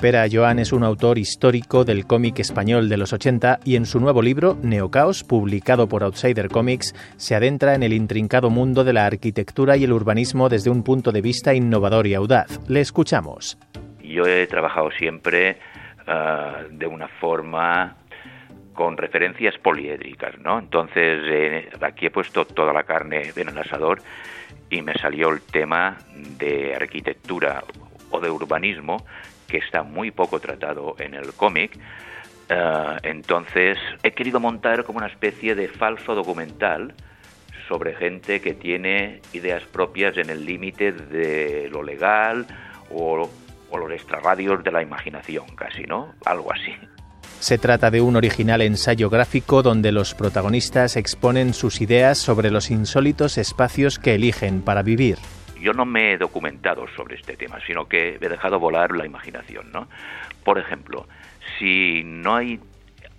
Pera Joan es un autor histórico del cómic español de los 80 y en su nuevo libro, Neocaos, publicado por Outsider Comics, se adentra en el intrincado mundo de la arquitectura y el urbanismo desde un punto de vista innovador y audaz. Le escuchamos. Yo he trabajado siempre ah, de una forma con referencias poliédricas, ¿no? Entonces, eh, aquí he puesto toda la carne en el asador y me salió el tema de arquitectura o de urbanismo que está muy poco tratado en el cómic. Eh, entonces, he querido montar como una especie de falso documental sobre gente que tiene ideas propias en el límite de lo legal o, o los extrarradios de la imaginación, casi, ¿no? Algo así. Se trata de un original ensayo gráfico donde los protagonistas exponen sus ideas sobre los insólitos espacios que eligen para vivir. Yo no me he documentado sobre este tema, sino que he dejado volar la imaginación, ¿no? Por ejemplo, si no hay,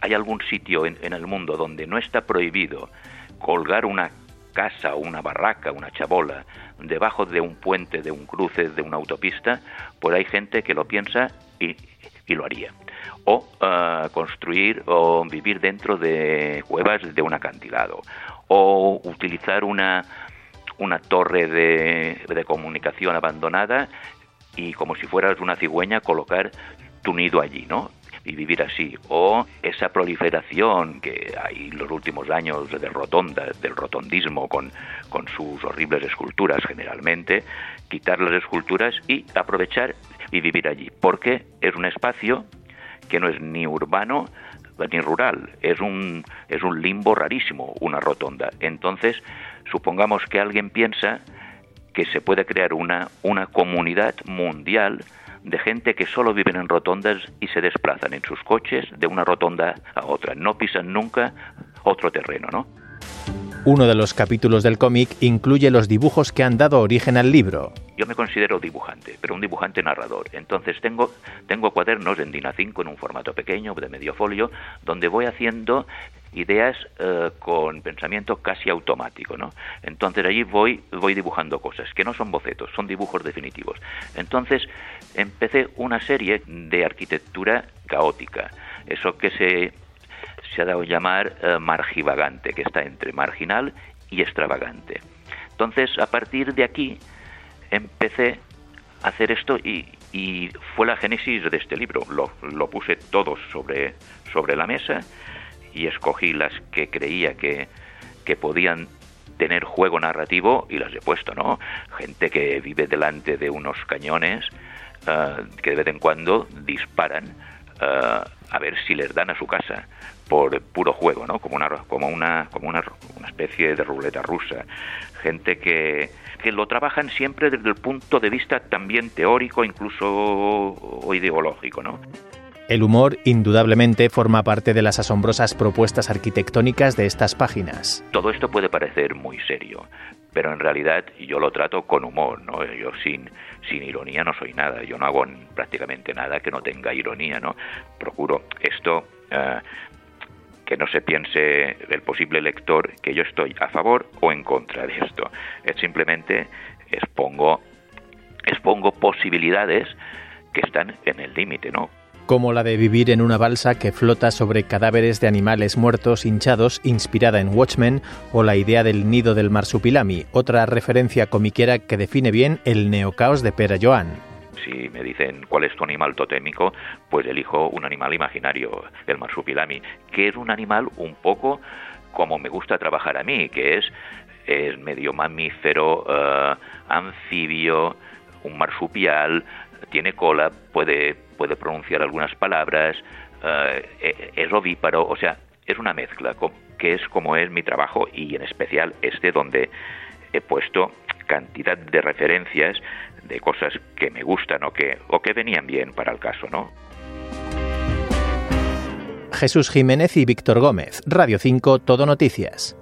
hay algún sitio en, en el mundo donde no está prohibido colgar una casa, una barraca, una chabola, debajo de un puente, de un cruce, de una autopista, pues hay gente que lo piensa y, y lo haría. O eh, construir o vivir dentro de cuevas de un acantilado. O utilizar una, una torre de, comunicación abandonada y como si fueras una cigüeña colocar tu nido allí, ¿no? y vivir así. O esa proliferación que hay en los últimos años de rotondas, del rotondismo con, con sus horribles esculturas generalmente, quitar las esculturas y aprovechar y vivir allí. Porque es un espacio que no es ni urbano ni rural, es un, es un limbo rarísimo, una rotonda. Entonces, supongamos que alguien piensa que se puede crear una, una comunidad mundial de gente que solo viven en rotondas y se desplazan en sus coches de una rotonda a otra. No pisan nunca otro terreno, ¿no? Uno de los capítulos del cómic incluye los dibujos que han dado origen al libro. Yo me considero dibujante, pero un dibujante narrador. Entonces tengo, tengo cuadernos en DIN A5 en un formato pequeño, de medio folio, donde voy haciendo ideas eh, con pensamiento casi automático, ¿no? Entonces allí voy, voy dibujando cosas que no son bocetos, son dibujos definitivos. Entonces empecé una serie de arquitectura caótica, eso que se, se ha dado a llamar eh, margivagante, que está entre marginal y extravagante. Entonces a partir de aquí empecé a hacer esto y, y fue la génesis de este libro. Lo, lo puse todo sobre, sobre la mesa y escogí las que creía que, que podían tener juego narrativo y las he puesto, ¿no? Gente que vive delante de unos cañones uh, que de vez en cuando disparan uh, a ver si les dan a su casa por puro juego, ¿no? Como una como una como una, una especie de ruleta rusa. Gente que que lo trabajan siempre desde el punto de vista también teórico, incluso o ideológico, ¿no? El humor, indudablemente, forma parte de las asombrosas propuestas arquitectónicas de estas páginas. Todo esto puede parecer muy serio, pero en realidad yo lo trato con humor, ¿no? Yo sin, sin ironía no soy nada, yo no hago prácticamente nada que no tenga ironía, ¿no? Procuro esto, uh, que no se piense el posible lector que yo estoy a favor o en contra de esto. Es simplemente expongo, expongo posibilidades que están en el límite, ¿no? Como la de vivir en una balsa que flota sobre cadáveres de animales muertos hinchados, inspirada en Watchmen, o la idea del nido del marsupilami, otra referencia comiquera que define bien el neocaos de Pera Joan. Si me dicen cuál es tu animal totémico, pues elijo un animal imaginario, el marsupilami, que es un animal un poco como me gusta trabajar a mí, que es, es medio mamífero, uh, anfibio, un marsupial, tiene cola, puede puede pronunciar algunas palabras, uh, es ovíparo, o sea, es una mezcla, que es como es mi trabajo y en especial este donde he puesto cantidad de referencias de cosas que me gustan o que, o que venían bien para el caso, ¿no? Jesús Jiménez y Víctor Gómez, Radio 5, Todo Noticias.